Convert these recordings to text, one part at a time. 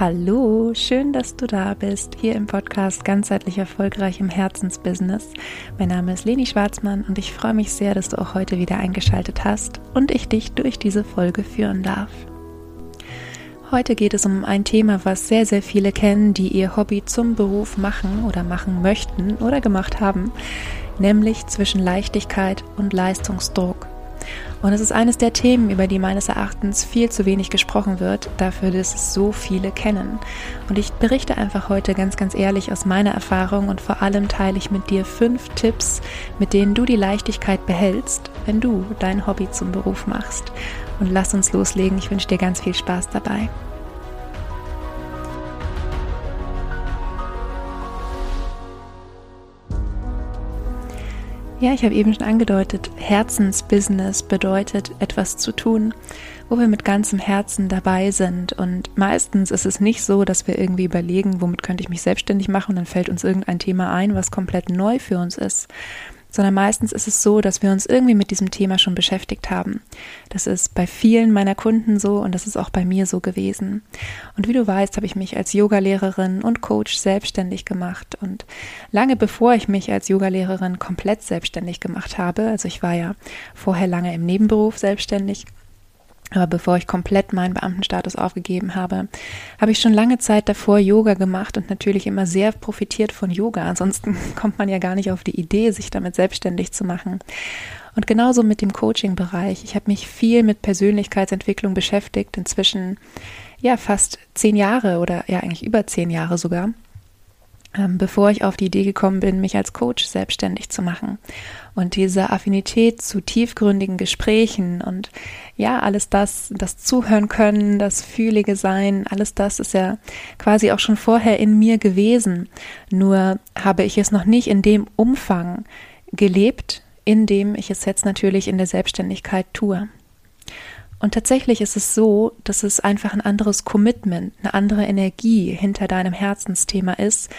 Hallo, schön, dass du da bist, hier im Podcast Ganzheitlich Erfolgreich im Herzensbusiness. Mein Name ist Leni Schwarzmann und ich freue mich sehr, dass du auch heute wieder eingeschaltet hast und ich dich durch diese Folge führen darf. Heute geht es um ein Thema, was sehr, sehr viele kennen, die ihr Hobby zum Beruf machen oder machen möchten oder gemacht haben, nämlich zwischen Leichtigkeit und Leistungsdruck. Und es ist eines der Themen, über die meines Erachtens viel zu wenig gesprochen wird, dafür, dass es so viele kennen. Und ich berichte einfach heute ganz, ganz ehrlich aus meiner Erfahrung und vor allem teile ich mit dir fünf Tipps, mit denen du die Leichtigkeit behältst, wenn du dein Hobby zum Beruf machst. Und lass uns loslegen. Ich wünsche dir ganz viel Spaß dabei. Ja, ich habe eben schon angedeutet, Herzensbusiness bedeutet etwas zu tun, wo wir mit ganzem Herzen dabei sind. Und meistens ist es nicht so, dass wir irgendwie überlegen, womit könnte ich mich selbstständig machen und dann fällt uns irgendein Thema ein, was komplett neu für uns ist, sondern meistens ist es so, dass wir uns irgendwie mit diesem Thema schon beschäftigt haben. Das ist bei vielen meiner Kunden so und das ist auch bei mir so gewesen. Und wie du weißt, habe ich mich als Yogalehrerin und Coach selbstständig gemacht und lange bevor ich mich als Yogalehrerin komplett selbstständig gemacht habe, also ich war ja vorher lange im Nebenberuf selbstständig, aber bevor ich komplett meinen Beamtenstatus aufgegeben habe, habe ich schon lange Zeit davor Yoga gemacht und natürlich immer sehr profitiert von Yoga. Ansonsten kommt man ja gar nicht auf die Idee, sich damit selbstständig zu machen. Und genauso mit dem Coaching-Bereich. Ich habe mich viel mit Persönlichkeitsentwicklung beschäftigt, inzwischen ja fast zehn Jahre oder ja eigentlich über zehn Jahre sogar ähm, bevor ich auf die Idee gekommen bin, mich als Coach selbstständig zu machen. Und diese Affinität zu tiefgründigen Gesprächen und ja, alles das, das Zuhören können, das Fühlige sein, alles das ist ja quasi auch schon vorher in mir gewesen. Nur habe ich es noch nicht in dem Umfang gelebt, in dem ich es jetzt natürlich in der Selbstständigkeit tue. Und tatsächlich ist es so, dass es einfach ein anderes Commitment, eine andere Energie hinter deinem Herzensthema ist,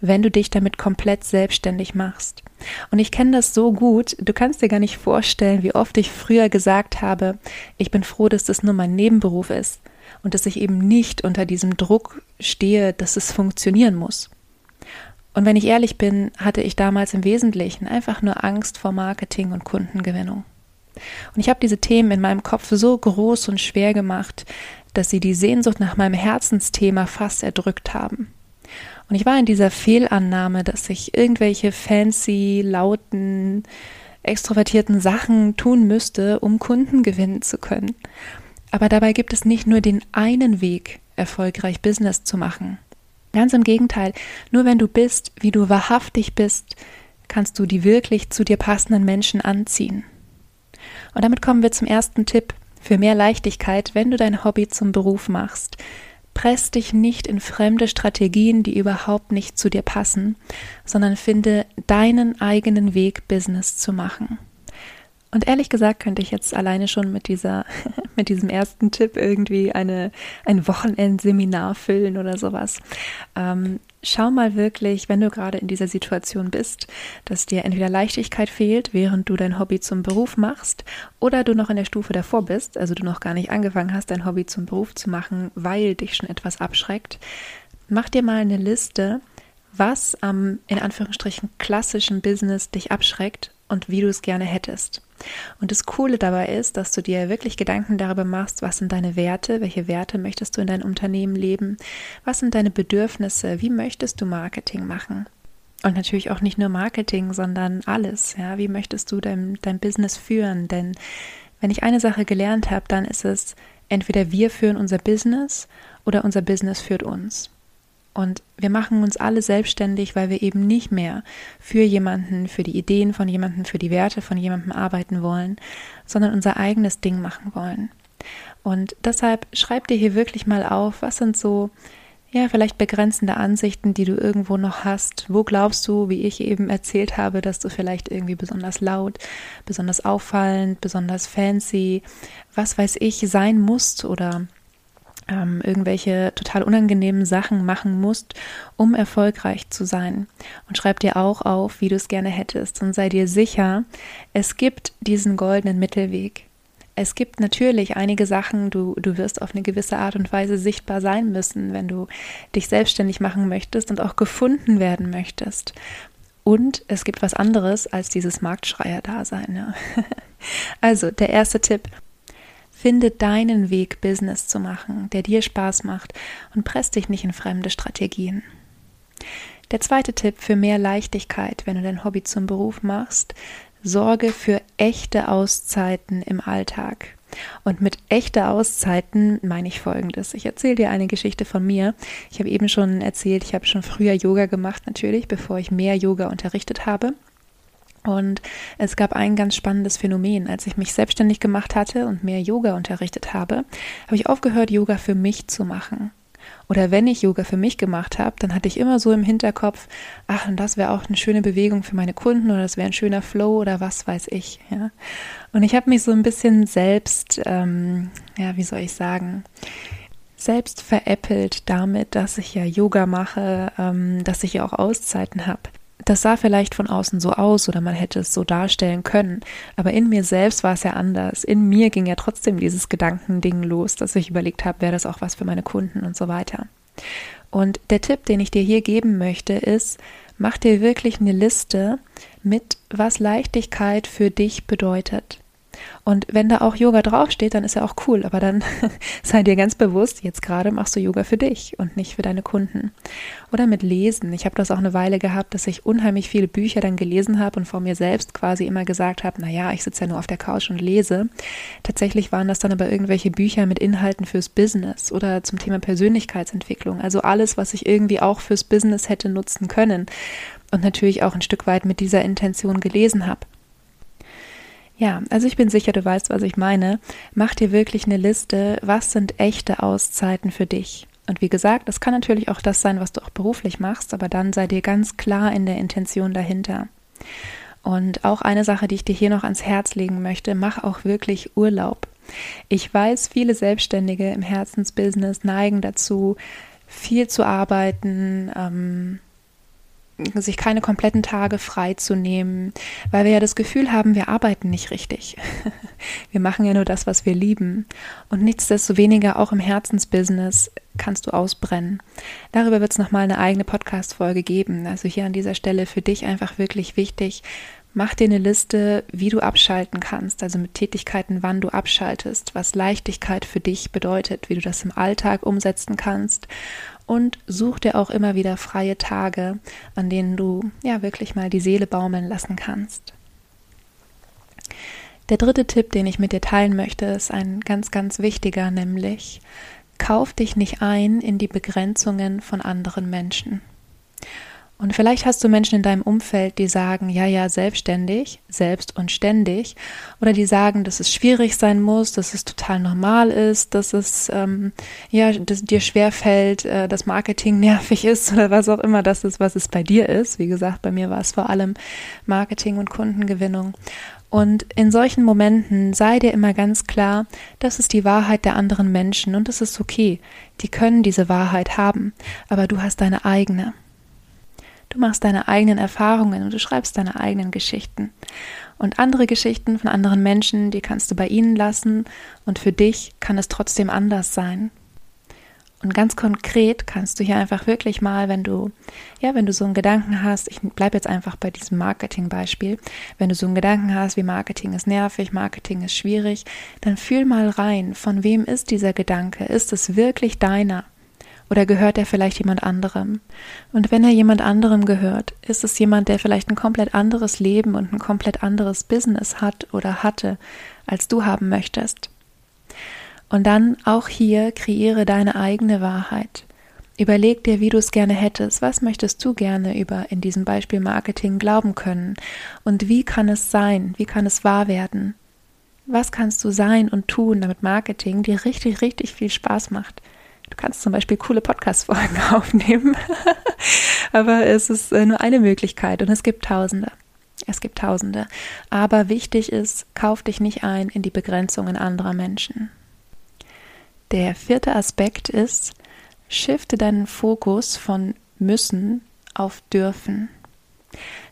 wenn du dich damit komplett selbstständig machst. Und ich kenne das so gut, du kannst dir gar nicht vorstellen, wie oft ich früher gesagt habe, ich bin froh, dass das nur mein Nebenberuf ist und dass ich eben nicht unter diesem Druck stehe, dass es funktionieren muss. Und wenn ich ehrlich bin, hatte ich damals im Wesentlichen einfach nur Angst vor Marketing und Kundengewinnung. Und ich habe diese Themen in meinem Kopf so groß und schwer gemacht, dass sie die Sehnsucht nach meinem Herzensthema fast erdrückt haben. Und ich war in dieser Fehlannahme, dass ich irgendwelche fancy, lauten, extrovertierten Sachen tun müsste, um Kunden gewinnen zu können. Aber dabei gibt es nicht nur den einen Weg, erfolgreich Business zu machen. Ganz im Gegenteil, nur wenn du bist, wie du wahrhaftig bist, kannst du die wirklich zu dir passenden Menschen anziehen. Und damit kommen wir zum ersten Tipp für mehr Leichtigkeit, wenn du dein Hobby zum Beruf machst. Press dich nicht in fremde Strategien, die überhaupt nicht zu dir passen, sondern finde deinen eigenen Weg, Business zu machen. Und ehrlich gesagt könnte ich jetzt alleine schon mit dieser, mit diesem ersten Tipp irgendwie eine, ein Wochenendseminar füllen oder sowas. Ähm, schau mal wirklich, wenn du gerade in dieser Situation bist, dass dir entweder Leichtigkeit fehlt, während du dein Hobby zum Beruf machst, oder du noch in der Stufe davor bist, also du noch gar nicht angefangen hast, dein Hobby zum Beruf zu machen, weil dich schon etwas abschreckt. Mach dir mal eine Liste, was am in Anführungsstrichen klassischen Business dich abschreckt und wie du es gerne hättest. Und das Coole dabei ist, dass du dir wirklich Gedanken darüber machst, was sind deine Werte, welche Werte möchtest du in deinem Unternehmen leben, was sind deine Bedürfnisse, wie möchtest du Marketing machen. Und natürlich auch nicht nur Marketing, sondern alles. Ja, wie möchtest du dein, dein Business führen? Denn wenn ich eine Sache gelernt habe, dann ist es entweder wir führen unser Business oder unser Business führt uns. Und wir machen uns alle selbstständig, weil wir eben nicht mehr für jemanden, für die Ideen von jemandem, für die Werte von jemandem arbeiten wollen, sondern unser eigenes Ding machen wollen. Und deshalb schreib dir hier wirklich mal auf, was sind so, ja, vielleicht begrenzende Ansichten, die du irgendwo noch hast. Wo glaubst du, wie ich eben erzählt habe, dass du vielleicht irgendwie besonders laut, besonders auffallend, besonders fancy, was weiß ich, sein musst oder ähm, irgendwelche total unangenehmen Sachen machen musst, um erfolgreich zu sein. Und schreib dir auch auf, wie du es gerne hättest. Und sei dir sicher, es gibt diesen goldenen Mittelweg. Es gibt natürlich einige Sachen, du, du wirst auf eine gewisse Art und Weise sichtbar sein müssen, wenn du dich selbstständig machen möchtest und auch gefunden werden möchtest. Und es gibt was anderes als dieses Marktschreier-Dasein. Ja. Also, der erste Tipp. Finde deinen Weg, Business zu machen, der dir Spaß macht und presst dich nicht in fremde Strategien. Der zweite Tipp für mehr Leichtigkeit, wenn du dein Hobby zum Beruf machst, sorge für echte Auszeiten im Alltag. Und mit echte Auszeiten meine ich folgendes. Ich erzähle dir eine Geschichte von mir. Ich habe eben schon erzählt, ich habe schon früher Yoga gemacht, natürlich, bevor ich mehr Yoga unterrichtet habe. Und es gab ein ganz spannendes Phänomen. Als ich mich selbstständig gemacht hatte und mehr Yoga unterrichtet habe, habe ich aufgehört, Yoga für mich zu machen. Oder wenn ich Yoga für mich gemacht habe, dann hatte ich immer so im Hinterkopf, ach, und das wäre auch eine schöne Bewegung für meine Kunden oder das wäre ein schöner Flow oder was weiß ich. Ja. Und ich habe mich so ein bisschen selbst, ähm, ja, wie soll ich sagen, selbst veräppelt damit, dass ich ja Yoga mache, ähm, dass ich ja auch Auszeiten habe das sah vielleicht von außen so aus oder man hätte es so darstellen können, aber in mir selbst war es ja anders. In mir ging ja trotzdem dieses Gedankending los, dass ich überlegt habe, wäre das auch was für meine Kunden und so weiter. Und der Tipp, den ich dir hier geben möchte, ist, mach dir wirklich eine Liste mit, was Leichtigkeit für dich bedeutet. Und wenn da auch Yoga draufsteht, dann ist ja auch cool. Aber dann sei dir ganz bewusst, jetzt gerade machst du Yoga für dich und nicht für deine Kunden. Oder mit Lesen. Ich habe das auch eine Weile gehabt, dass ich unheimlich viele Bücher dann gelesen habe und vor mir selbst quasi immer gesagt habe, naja, ich sitze ja nur auf der Couch und lese. Tatsächlich waren das dann aber irgendwelche Bücher mit Inhalten fürs Business oder zum Thema Persönlichkeitsentwicklung. Also alles, was ich irgendwie auch fürs Business hätte nutzen können. Und natürlich auch ein Stück weit mit dieser Intention gelesen habe. Ja, also ich bin sicher, du weißt, was ich meine. Mach dir wirklich eine Liste, was sind echte Auszeiten für dich. Und wie gesagt, das kann natürlich auch das sein, was du auch beruflich machst, aber dann sei dir ganz klar in der Intention dahinter. Und auch eine Sache, die ich dir hier noch ans Herz legen möchte, mach auch wirklich Urlaub. Ich weiß, viele Selbstständige im Herzensbusiness neigen dazu, viel zu arbeiten, ähm, sich keine kompletten Tage frei zu nehmen, weil wir ja das Gefühl haben, wir arbeiten nicht richtig. Wir machen ja nur das, was wir lieben. Und nichtsdestoweniger auch im Herzensbusiness kannst du ausbrennen. Darüber wird es nochmal eine eigene Podcast-Folge geben. Also hier an dieser Stelle für dich einfach wirklich wichtig. Mach dir eine Liste, wie du abschalten kannst, also mit Tätigkeiten, wann du abschaltest, was Leichtigkeit für dich bedeutet, wie du das im Alltag umsetzen kannst und such dir auch immer wieder freie Tage, an denen du ja wirklich mal die Seele baumeln lassen kannst. Der dritte Tipp, den ich mit dir teilen möchte, ist ein ganz, ganz wichtiger, nämlich kauf dich nicht ein in die Begrenzungen von anderen Menschen. Und vielleicht hast du Menschen in deinem Umfeld, die sagen, ja, ja, selbstständig, selbst und ständig. Oder die sagen, dass es schwierig sein muss, dass es total normal ist, dass es, ähm, ja, dass dir schwerfällt, äh, dass Marketing nervig ist oder was auch immer das ist, was es bei dir ist. Wie gesagt, bei mir war es vor allem Marketing und Kundengewinnung. Und in solchen Momenten sei dir immer ganz klar, das ist die Wahrheit der anderen Menschen und es ist okay. Die können diese Wahrheit haben, aber du hast deine eigene. Du machst deine eigenen Erfahrungen und du schreibst deine eigenen Geschichten. Und andere Geschichten von anderen Menschen, die kannst du bei ihnen lassen und für dich kann es trotzdem anders sein. Und ganz konkret kannst du hier einfach wirklich mal, wenn du, ja, wenn du so einen Gedanken hast, ich bleibe jetzt einfach bei diesem Marketing-Beispiel, wenn du so einen Gedanken hast, wie Marketing ist nervig, Marketing ist schwierig, dann fühl mal rein, von wem ist dieser Gedanke? Ist es wirklich deiner? Oder gehört er vielleicht jemand anderem? Und wenn er jemand anderem gehört, ist es jemand, der vielleicht ein komplett anderes Leben und ein komplett anderes Business hat oder hatte, als du haben möchtest. Und dann auch hier kreiere deine eigene Wahrheit. Überleg dir, wie du es gerne hättest. Was möchtest du gerne über in diesem Beispiel Marketing glauben können? Und wie kann es sein? Wie kann es wahr werden? Was kannst du sein und tun, damit Marketing dir richtig, richtig viel Spaß macht? Du kannst zum Beispiel coole Podcast-Folgen aufnehmen. Aber es ist äh, nur eine Möglichkeit und es gibt Tausende. Es gibt Tausende. Aber wichtig ist, kauf dich nicht ein in die Begrenzungen anderer Menschen. Der vierte Aspekt ist, shifte deinen Fokus von müssen auf dürfen.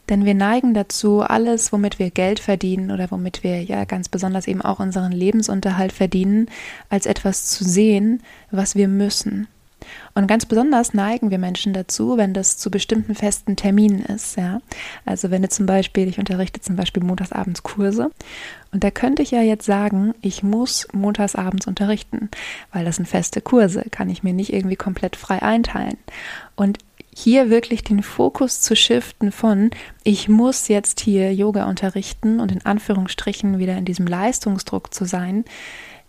Denn wir neigen dazu, alles, womit wir Geld verdienen oder womit wir ja ganz besonders eben auch unseren Lebensunterhalt verdienen, als etwas zu sehen, was wir müssen. Und ganz besonders neigen wir Menschen dazu, wenn das zu bestimmten festen Terminen ist. Ja? Also wenn du zum Beispiel, ich unterrichte zum Beispiel montagsabends Kurse und da könnte ich ja jetzt sagen, ich muss montagsabends unterrichten, weil das sind feste Kurse, kann ich mir nicht irgendwie komplett frei einteilen. Und hier wirklich den Fokus zu shiften von, ich muss jetzt hier Yoga unterrichten und in Anführungsstrichen wieder in diesem Leistungsdruck zu sein,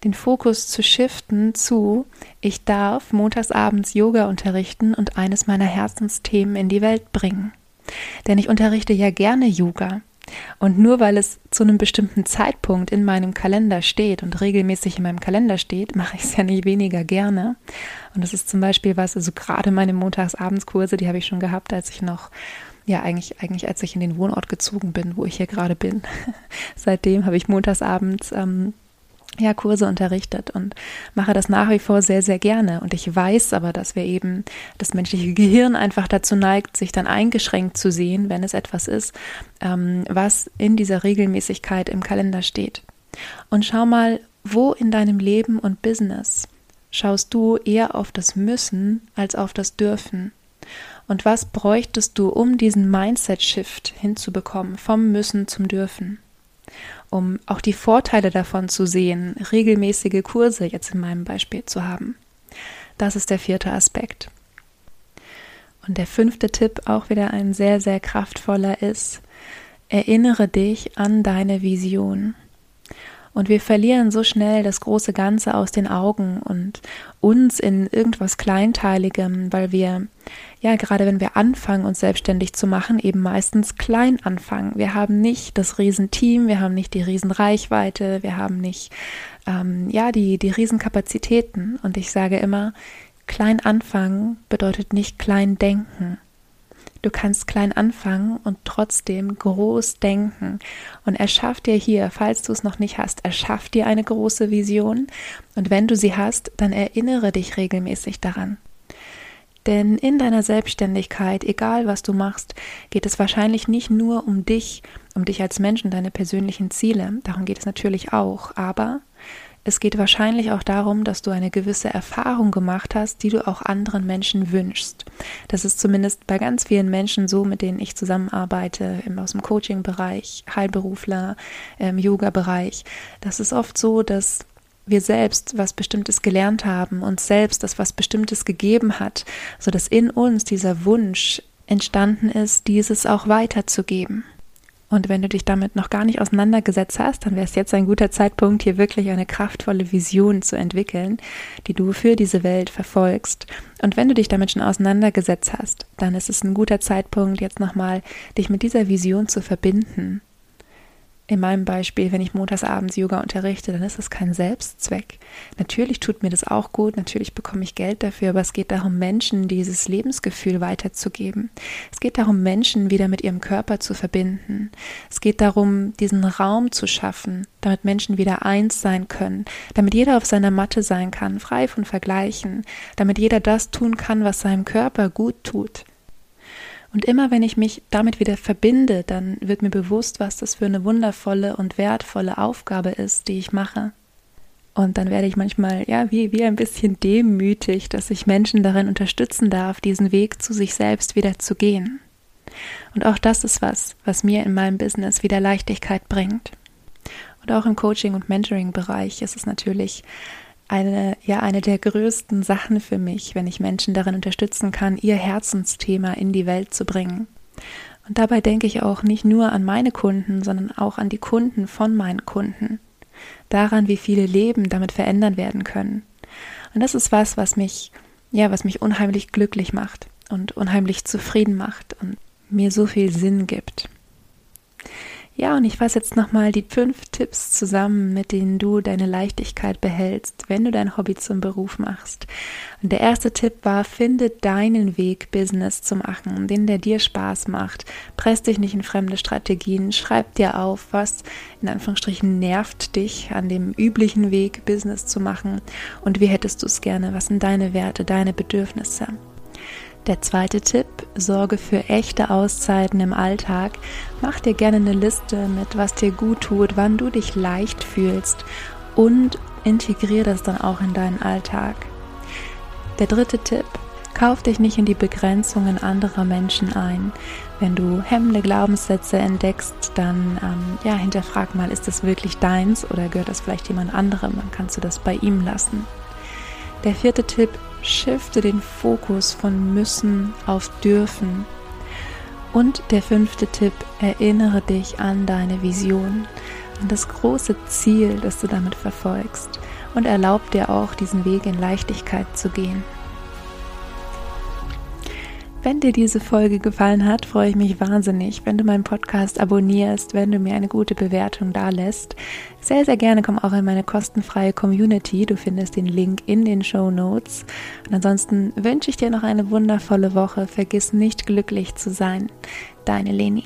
den Fokus zu shiften zu, ich darf montagsabends Yoga unterrichten und eines meiner Herzensthemen in die Welt bringen. Denn ich unterrichte ja gerne Yoga. Und nur weil es zu einem bestimmten Zeitpunkt in meinem Kalender steht und regelmäßig in meinem Kalender steht, mache ich es ja nicht weniger gerne. Und das ist zum Beispiel was, also gerade meine Montagsabendkurse, die habe ich schon gehabt, als ich noch ja, eigentlich, eigentlich als ich in den Wohnort gezogen bin, wo ich hier gerade bin. Seitdem habe ich montagsabends ähm, ja, Kurse unterrichtet und mache das nach wie vor sehr, sehr gerne. Und ich weiß aber, dass wir eben das menschliche Gehirn einfach dazu neigt, sich dann eingeschränkt zu sehen, wenn es etwas ist, ähm, was in dieser Regelmäßigkeit im Kalender steht. Und schau mal, wo in deinem Leben und Business schaust du eher auf das Müssen als auf das Dürfen? Und was bräuchtest du, um diesen Mindset-Shift hinzubekommen, vom Müssen zum Dürfen? Um auch die Vorteile davon zu sehen, regelmäßige Kurse jetzt in meinem Beispiel zu haben. Das ist der vierte Aspekt. Und der fünfte Tipp, auch wieder ein sehr, sehr kraftvoller, ist, erinnere dich an deine Vision. Und wir verlieren so schnell das große Ganze aus den Augen und uns in irgendwas Kleinteiligem, weil wir, ja, gerade wenn wir anfangen, uns selbstständig zu machen, eben meistens klein anfangen. Wir haben nicht das Riesenteam, wir haben nicht die Riesenreichweite, wir haben nicht, ähm, ja, die, die Riesenkapazitäten. Und ich sage immer, klein anfangen bedeutet nicht klein denken. Du kannst klein anfangen und trotzdem groß denken. Und erschaff dir hier, falls du es noch nicht hast, erschaff dir eine große Vision. Und wenn du sie hast, dann erinnere dich regelmäßig daran. Denn in deiner Selbstständigkeit, egal was du machst, geht es wahrscheinlich nicht nur um dich, um dich als Menschen, deine persönlichen Ziele. Darum geht es natürlich auch. Aber es geht wahrscheinlich auch darum, dass du eine gewisse Erfahrung gemacht hast, die du auch anderen Menschen wünschst. Das ist zumindest bei ganz vielen Menschen so, mit denen ich zusammenarbeite, aus dem Coaching-Bereich, Heilberufler, im Yoga-Bereich. Das ist oft so, dass wir selbst was Bestimmtes gelernt haben, uns selbst das was Bestimmtes gegeben hat, so dass in uns dieser Wunsch entstanden ist, dieses auch weiterzugeben. Und wenn du dich damit noch gar nicht auseinandergesetzt hast, dann wäre es jetzt ein guter Zeitpunkt, hier wirklich eine kraftvolle Vision zu entwickeln, die du für diese Welt verfolgst. Und wenn du dich damit schon auseinandergesetzt hast, dann ist es ein guter Zeitpunkt, jetzt nochmal dich mit dieser Vision zu verbinden in meinem Beispiel, wenn ich montagsabends Yoga unterrichte, dann ist es kein Selbstzweck. Natürlich tut mir das auch gut, natürlich bekomme ich Geld dafür, aber es geht darum, Menschen dieses Lebensgefühl weiterzugeben. Es geht darum, Menschen wieder mit ihrem Körper zu verbinden. Es geht darum, diesen Raum zu schaffen, damit Menschen wieder eins sein können, damit jeder auf seiner Matte sein kann, frei von Vergleichen, damit jeder das tun kann, was seinem Körper gut tut. Und immer wenn ich mich damit wieder verbinde, dann wird mir bewusst, was das für eine wundervolle und wertvolle Aufgabe ist, die ich mache. Und dann werde ich manchmal, ja, wie, wie ein bisschen demütig, dass ich Menschen darin unterstützen darf, diesen Weg zu sich selbst wieder zu gehen. Und auch das ist was, was mir in meinem Business wieder Leichtigkeit bringt. Und auch im Coaching- und Mentoring-Bereich ist es natürlich eine, ja, eine der größten Sachen für mich, wenn ich Menschen darin unterstützen kann, ihr Herzensthema in die Welt zu bringen. Und dabei denke ich auch nicht nur an meine Kunden, sondern auch an die Kunden von meinen Kunden. Daran, wie viele Leben damit verändern werden können. Und das ist was, was mich, ja, was mich unheimlich glücklich macht und unheimlich zufrieden macht und mir so viel Sinn gibt. Ja, und ich fasse jetzt nochmal die fünf Tipps zusammen, mit denen du deine Leichtigkeit behältst, wenn du dein Hobby zum Beruf machst. Und der erste Tipp war, finde deinen Weg, Business zu machen, den der dir Spaß macht. Press dich nicht in fremde Strategien, schreib dir auf, was in Anführungsstrichen nervt dich an dem üblichen Weg, Business zu machen und wie hättest du es gerne, was sind deine Werte, deine Bedürfnisse. Der zweite Tipp, sorge für echte Auszeiten im Alltag. Mach dir gerne eine Liste mit, was dir gut tut, wann du dich leicht fühlst und integriere das dann auch in deinen Alltag. Der dritte Tipp, kauf dich nicht in die Begrenzungen anderer Menschen ein. Wenn du hemmende Glaubenssätze entdeckst, dann ähm, ja, hinterfrag mal, ist das wirklich deins oder gehört das vielleicht jemand anderem? Dann kannst du das bei ihm lassen. Der vierte Tipp, shifte den Fokus von müssen auf dürfen. Und der fünfte Tipp, erinnere dich an deine Vision, an das große Ziel, das du damit verfolgst und erlaub dir auch, diesen Weg in Leichtigkeit zu gehen. Wenn dir diese Folge gefallen hat, freue ich mich wahnsinnig, wenn du meinen Podcast abonnierst, wenn du mir eine gute Bewertung da lässt. Sehr, sehr gerne komm auch in meine kostenfreie Community. Du findest den Link in den Show Notes. Und ansonsten wünsche ich dir noch eine wundervolle Woche. Vergiss nicht glücklich zu sein. Deine Leni.